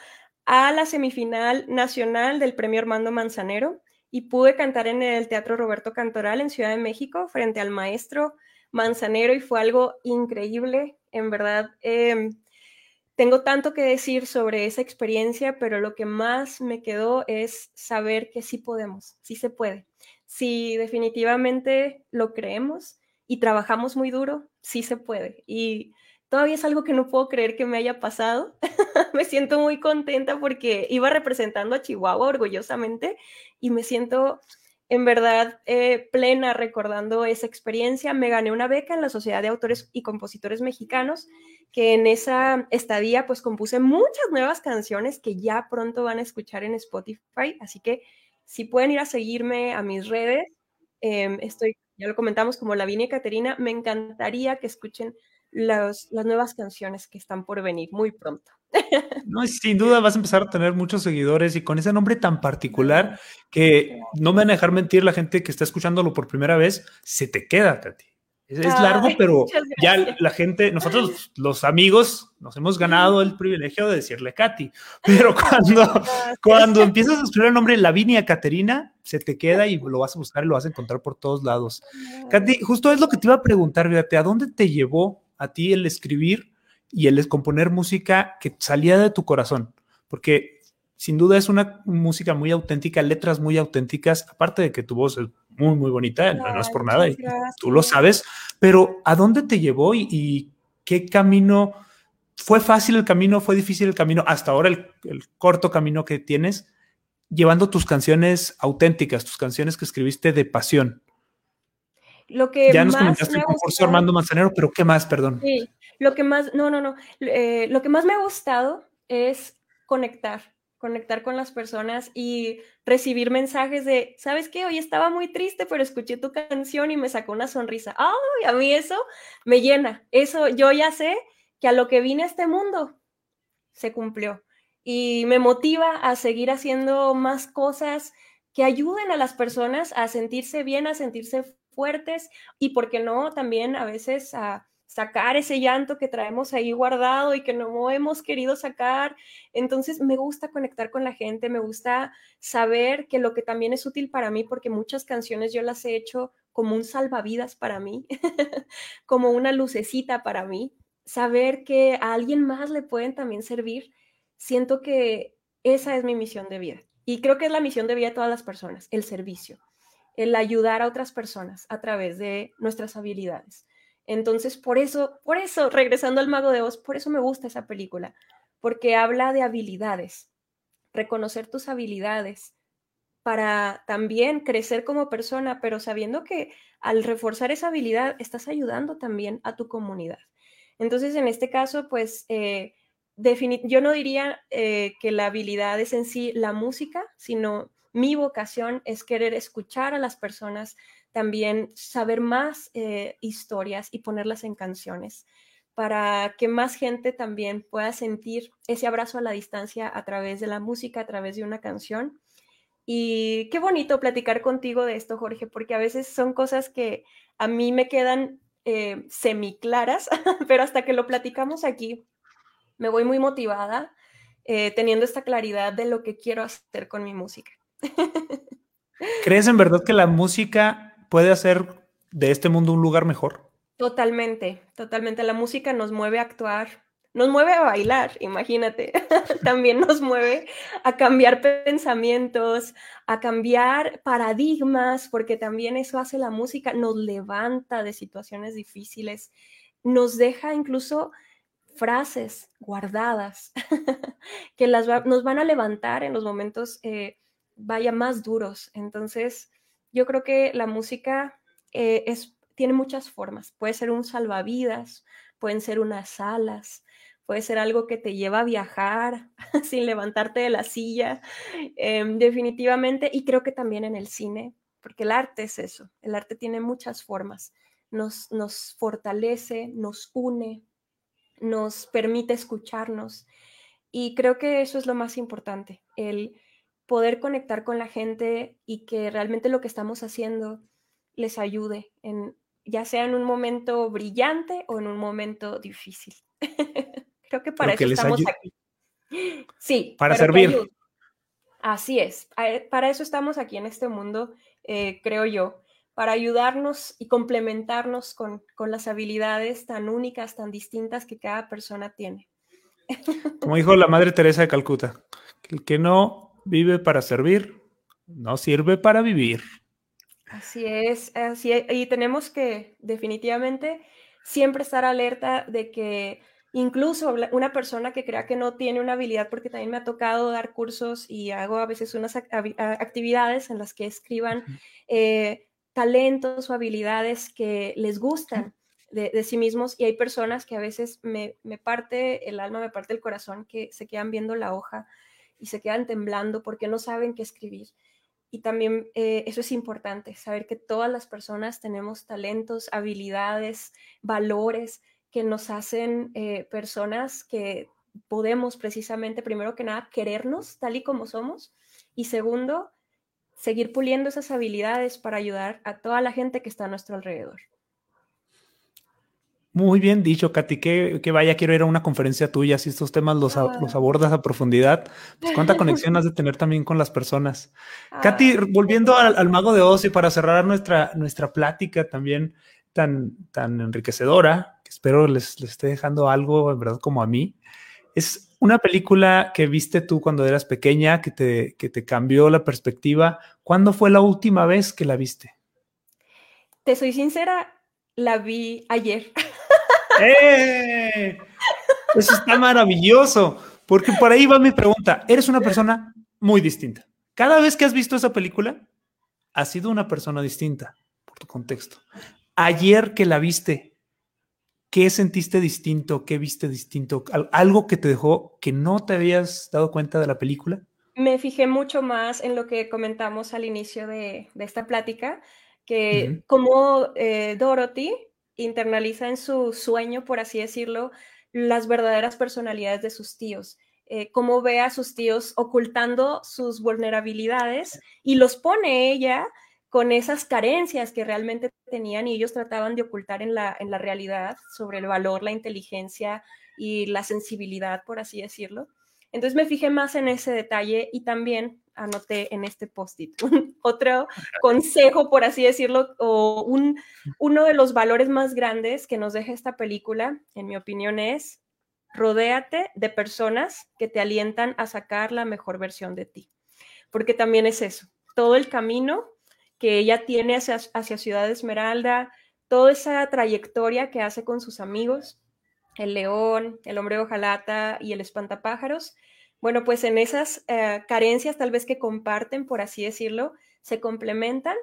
S2: a la semifinal nacional del Premio Armando Manzanero y pude cantar en el Teatro Roberto Cantoral en Ciudad de México frente al maestro Manzanero y fue algo increíble, en verdad. Em, tengo tanto que decir sobre esa experiencia, pero lo que más me quedó es saber que sí podemos, sí se puede. Si definitivamente lo creemos y trabajamos muy duro, sí se puede. Y todavía es algo que no puedo creer que me haya pasado. *laughs* me siento muy contenta porque iba representando a Chihuahua orgullosamente y me siento en verdad eh, plena recordando esa experiencia. Me gané una beca en la Sociedad de Autores y Compositores Mexicanos, que en esa estadía pues compuse muchas nuevas canciones que ya pronto van a escuchar en Spotify. Así que si pueden ir a seguirme a mis redes, em, estoy, ya lo comentamos como Lavinia y Caterina, me encantaría que escuchen las nuevas canciones que están por venir muy pronto. *laughs*
S1: No, sin duda vas a empezar a tener muchos seguidores y con ese nombre tan particular que no me van a dejar mentir la gente que está escuchándolo por primera vez, se te queda, Katy. Es, largo, pero ya la gente, nosotros los amigos nos hemos ganado el privilegio de decirle Katy, pero *laughs* cuando, cuando empiezas a escribir el nombre Lavinia Caterina, se te queda y lo vas a buscar y lo vas a encontrar por todos lados. Katy, justo es lo que te iba a preguntar, fíjate, ¿a dónde te llevó a ti el escribir y el componer música que salía de tu corazón? Porque sin duda es una música muy auténtica, letras muy auténticas, aparte de que tu voz es muy, muy bonita, no, es por nada, y tú lo sabes, pero ¿a dónde te llevó y, qué camino? ¿Fue fácil el camino? ¿Fue difícil el camino? Hasta ahora el, corto camino que tienes, llevando tus canciones auténticas, tus canciones que escribiste de pasión.
S2: Lo que
S1: ya nos comentaste el concurso Armando Manzanero, pero ¿qué más, perdón?
S2: Sí, lo que más, no, no, no, eh, lo que más me ha gustado es conectar, conectar con las personas y recibir mensajes de, ¿sabes qué? Hoy estaba muy triste, pero escuché tu canción y me sacó una sonrisa. ¡Ay! a mí eso me llena. Eso yo ya sé que a lo que vine a este mundo se cumplió y me motiva a seguir haciendo más cosas que ayuden a las personas a sentirse bien, a sentirse fuertes y, ¿por qué no? También a veces a sacar ese llanto que traemos ahí guardado y que no hemos querido sacar. Entonces me gusta conectar con la gente, me gusta saber que lo que también es útil para mí, porque muchas canciones yo las he hecho como un salvavidas para mí, *laughs* como una lucecita para mí, saber que a alguien más le pueden también servir, siento que esa es mi misión de vida. Y creo que es la misión de vida de todas las personas, el servicio, el ayudar a otras personas a través de nuestras habilidades. Entonces, por eso, por eso, regresando al Mago de Oz, por eso me gusta esa película, porque habla de habilidades, reconocer tus habilidades para también crecer como persona, pero sabiendo que al reforzar esa habilidad estás ayudando también a tu comunidad. Entonces, en este caso, pues, eh, yo no diría eh, que la habilidad es en sí la música, sino mi vocación es querer escuchar a las personas, también saber más eh, historias y ponerlas en canciones para que más gente también pueda sentir ese abrazo a la distancia a través de la música, a través de una canción. Y qué bonito platicar contigo de esto, Jorge, porque a veces son cosas que a mí me quedan eh, semiclaras, *laughs* pero hasta que lo platicamos aquí, me voy muy motivada, eh, teniendo esta claridad de lo que quiero hacer con mi música. *laughs*
S1: ¿Crees en verdad que la música puede hacer de este mundo un lugar mejor.
S2: Totalmente, totalmente. La música nos mueve a actuar, nos mueve a bailar, imagínate. *laughs* También nos mueve a cambiar pensamientos, a cambiar paradigmas, porque también eso hace la música, nos levanta de situaciones difíciles, nos deja incluso frases guardadas *laughs* que las nos van a levantar en los momentos, eh, vaya, más duros. Entonces, yo creo que la música eh, es, tiene muchas formas. Puede ser un salvavidas, pueden ser unas alas, puede ser algo que te lleva a viajar *laughs* sin levantarte de la silla, em, definitivamente. Y creo que también en el cine, porque el arte es eso, el arte tiene muchas formas. Nos, nos fortalece, nos une, nos permite escucharnos. Y creo que eso es lo más importante, el poder conectar con la gente y que realmente lo que estamos haciendo les ayude, en, ya sea en un momento brillante o en un momento difícil. *laughs* Creo que para eso estamos aquí. Sí.
S1: Para servir.
S2: Así es. Para eso estamos aquí en este mundo, eh, creo yo, para ayudarnos y complementarnos con, con las habilidades tan únicas, tan distintas que cada persona tiene.
S1: Como dijo la Madre Teresa de Calcuta, el que no vive para servir, no sirve para vivir.
S2: Así es, así y tenemos que definitivamente siempre estar alerta de que incluso una persona que crea que no tiene una habilidad, porque también me ha tocado dar cursos y hago a veces unas actividades en las que escriban eh, talentos o habilidades que les gustan de, sí mismos y hay personas que a veces me, me parte el alma, me parte el corazón, que se quedan viendo la hoja y se quedan temblando porque no saben qué escribir. Y también eh, eso es importante, saber que todas las personas tenemos talentos, habilidades, valores que nos hacen eh, personas que podemos precisamente, primero que nada, querernos tal y como somos y segundo, seguir puliendo esas habilidades para ayudar a toda la gente que está a nuestro alrededor.
S1: Muy bien dicho, Katy, que, vaya, quiero ir a una conferencia tuya, si estos temas los, ah. abordas a profundidad, pues cuánta *laughs* conexión has de tener también con las personas. Katy, volviendo al, Mago de Oz y para cerrar nuestra, nuestra plática también tan, tan enriquecedora, que espero les, les esté dejando algo, en verdad, como a mí, es una película que viste tú cuando eras pequeña, que te, que te cambió la perspectiva. ¿Cuándo fue la última vez que la viste?
S2: Te soy sincera, la vi ayer. *laughs*
S1: ¡Eh! Eso está maravilloso, porque por ahí va mi pregunta. Eres una persona muy distinta. Cada vez que has visto esa película, has sido una persona distinta, por tu contexto. Ayer que la viste, ¿qué sentiste distinto? ¿Qué viste distinto? ¿Algo que te dejó que no te habías dado cuenta de la película?
S2: Me fijé mucho más en lo que comentamos al inicio de, esta plática, que como eh, Dorothy internaliza en su sueño, por así decirlo, las verdaderas personalidades de sus tíos. Eh, cómo ve a sus tíos ocultando sus vulnerabilidades y los pone ella con esas carencias que realmente tenían y ellos trataban de ocultar en la, en la realidad sobre el valor, la inteligencia y la sensibilidad, por así decirlo. Entonces me fijé más en ese detalle y también anoté en este post-it. *laughs* Otro consejo, por así decirlo, o un, uno de los valores más grandes que nos deja esta película, en mi opinión, es rodéate de personas que te alientan a sacar la mejor versión de ti. Porque también es eso, todo el camino que ella tiene hacia, hacia Ciudad Esmeralda, toda esa trayectoria que hace con sus amigos, el león, el hombre de hojalata y el espantapájaros, bueno, pues en esas eh, carencias tal vez que comparten, por así decirlo, se complementan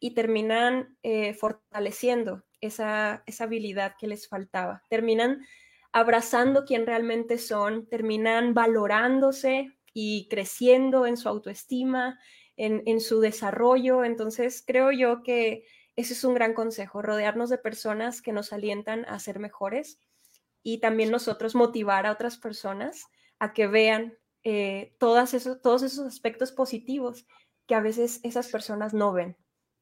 S2: y terminan eh, fortaleciendo esa, esa habilidad que les faltaba. Terminan abrazando quién realmente son, terminan valorándose y creciendo en su autoestima, en, en, su desarrollo. Entonces, creo yo que ese es un gran consejo, rodearnos de personas que nos alientan a ser mejores y también nosotros motivar a otras personas a que vean eh, todos esos aspectos positivos que a veces esas personas no ven.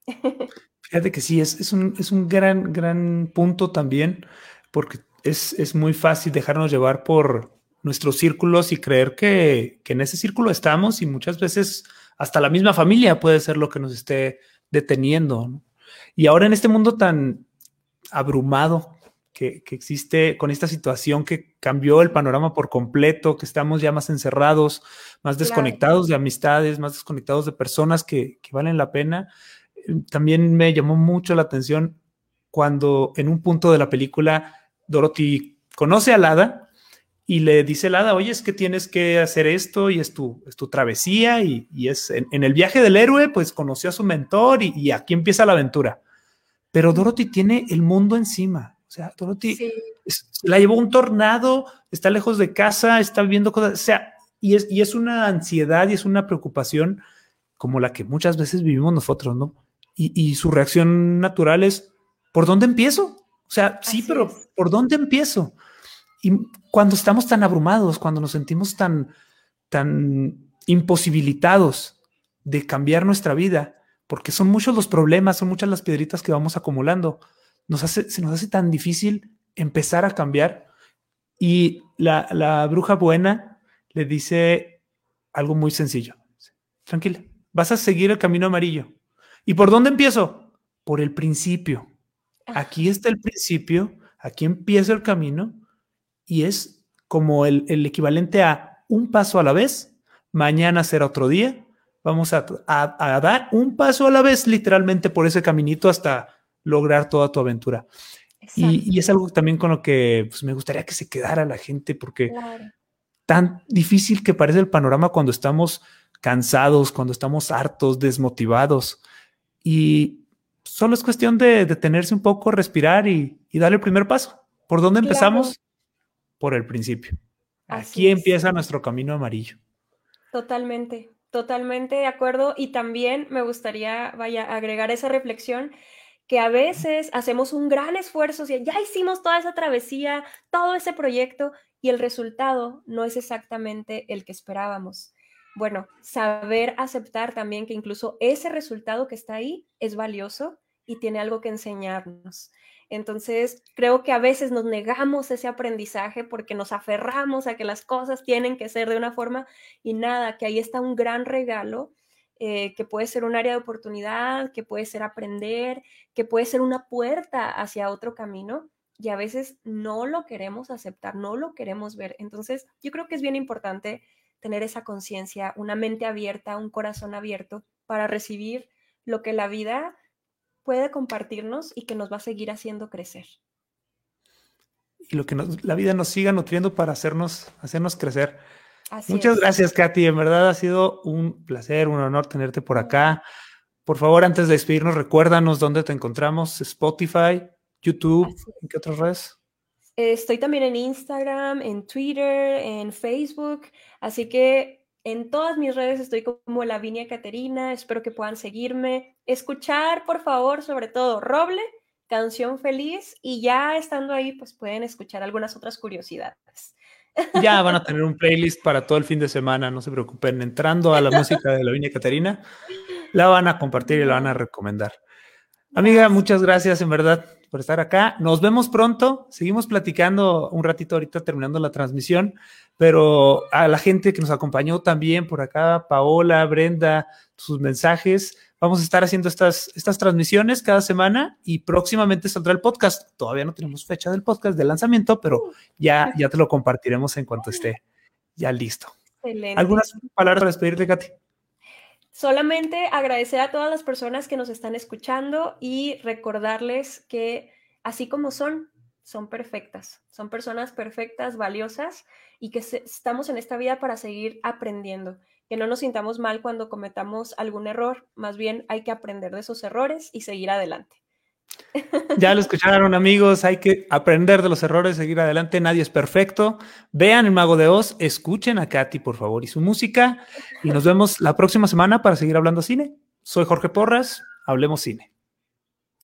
S2: *laughs*
S1: Fíjate que sí, es, es, un, es un gran, gran punto también, porque es, es, muy fácil dejarnos llevar por nuestros círculos y creer que, que, en ese círculo estamos y muchas veces hasta la misma familia puede ser lo que nos esté deteniendo. Y ahora en este mundo tan abrumado que, existe con esta situación que cambió el panorama por completo, que estamos ya más encerrados, más desconectados de amistades, más desconectados de personas que, valen la pena. Eh, también me llamó mucho la atención cuando en un punto de la película Dorothy conoce a Lada y le dice Lada, oye, es que tienes que hacer esto y es tu, es tu travesía y, es en, el viaje del héroe, pues conoció a su mentor y, y aquí empieza la aventura. Pero Dorothy tiene el mundo encima, o sea, Dorothy la llevó un tornado, está lejos de casa, está viendo cosas, o sea, y es, y es una ansiedad y es una preocupación como la que muchas veces vivimos nosotros, ¿no? Y, su reacción natural es, ¿por dónde empiezo? O sea, sí, pero ¿por dónde empiezo? Y cuando estamos tan abrumados, cuando nos sentimos tan, tan imposibilitados de cambiar nuestra vida, porque son muchos los problemas, son muchas las piedritas que vamos acumulando, nos hace, se nos hace tan difícil empezar a cambiar. Y la, bruja buena le dice algo muy sencillo. Tranquila, vas a seguir el camino amarillo. ¿Y por dónde empiezo? Por el principio. Ah. Aquí está el principio, aquí empieza el camino y es como el, equivalente a un paso a la vez. Mañana será otro día. Vamos a, a, dar un paso a la vez, literalmente por ese caminito hasta lograr toda tu aventura. Y, es algo también con lo que pues, me gustaría que se quedara la gente, porque tan difícil que parece el panorama cuando estamos cansados, cuando estamos hartos, desmotivados. Y solo es cuestión de detenerse un poco, respirar y, darle el primer paso. ¿Por dónde empezamos? Por el principio. Aquí empieza nuestro camino amarillo.
S2: Totalmente, totalmente de acuerdo. Y también me gustaría, vaya, agregar esa reflexión que a veces hacemos un gran esfuerzo, ya hicimos toda esa travesía, todo ese proyecto y el resultado no es exactamente el que esperábamos. Bueno, saber aceptar también que incluso ese resultado que está ahí es valioso y tiene algo que enseñarnos. Entonces, creo que a veces nos negamos ese aprendizaje porque nos aferramos a que las cosas tienen que ser de una forma y nada, que ahí está un gran regalo eh, que puede ser un área de oportunidad, que puede ser aprender, que puede ser una puerta hacia otro camino y a veces no lo queremos aceptar, no lo queremos ver. Entonces, yo creo que es bien importante tener esa conciencia, una mente abierta, un corazón abierto para recibir lo que la vida puede compartirnos y que nos va a seguir haciendo crecer.
S1: Y lo que la vida nos siga nutriendo para hacernos, hacernos crecer. Muchas gracias, Katy. En verdad ha sido un placer, un honor tenerte por acá. Por favor, antes de despedirnos, recuérdanos dónde te encontramos, Spotify, YouTube, ¿en qué otras redes?
S2: Estoy también en Instagram, en Twitter, en Facebook, así que en todas mis redes estoy como Lavinia Caterina, espero que puedan seguirme, escuchar, por favor, sobre todo Roble, Canción Feliz, y ya estando ahí, pues pueden escuchar algunas otras curiosidades.
S1: Ya van a tener un playlist para todo el fin de semana, no se preocupen. Entrando a la música de la Viña Caterina, la van a compartir y la van a recomendar. Amiga, muchas gracias en verdad por estar acá. Nos vemos pronto. Seguimos platicando un ratito ahorita terminando la transmisión, pero a la gente que nos acompañó también por acá, Paola, Brenda, sus mensajes. Vamos a estar haciendo estas, estas transmisiones cada semana y próximamente saldrá el podcast. Todavía no tenemos fecha del podcast de lanzamiento, pero ya, ya te lo compartiremos en cuanto esté ya listo. ¿Algunas palabras para despedirte, Katy?
S2: Solamente agradecer a todas las personas que nos están escuchando y recordarles que así como son, son perfectas, son personas perfectas, valiosas y que estamos en esta vida para seguir aprendiendo que no nos sintamos mal cuando cometamos algún error, más bien hay que aprender de esos errores y seguir adelante.
S1: Ya lo escucharon amigos, hay que aprender de los errores, seguir adelante, nadie es perfecto. Vean el Mago de Oz, escuchen a Katy por favor y su música y nos vemos la próxima semana para seguir hablando cine. Soy Jorge Porras, hablemos cine.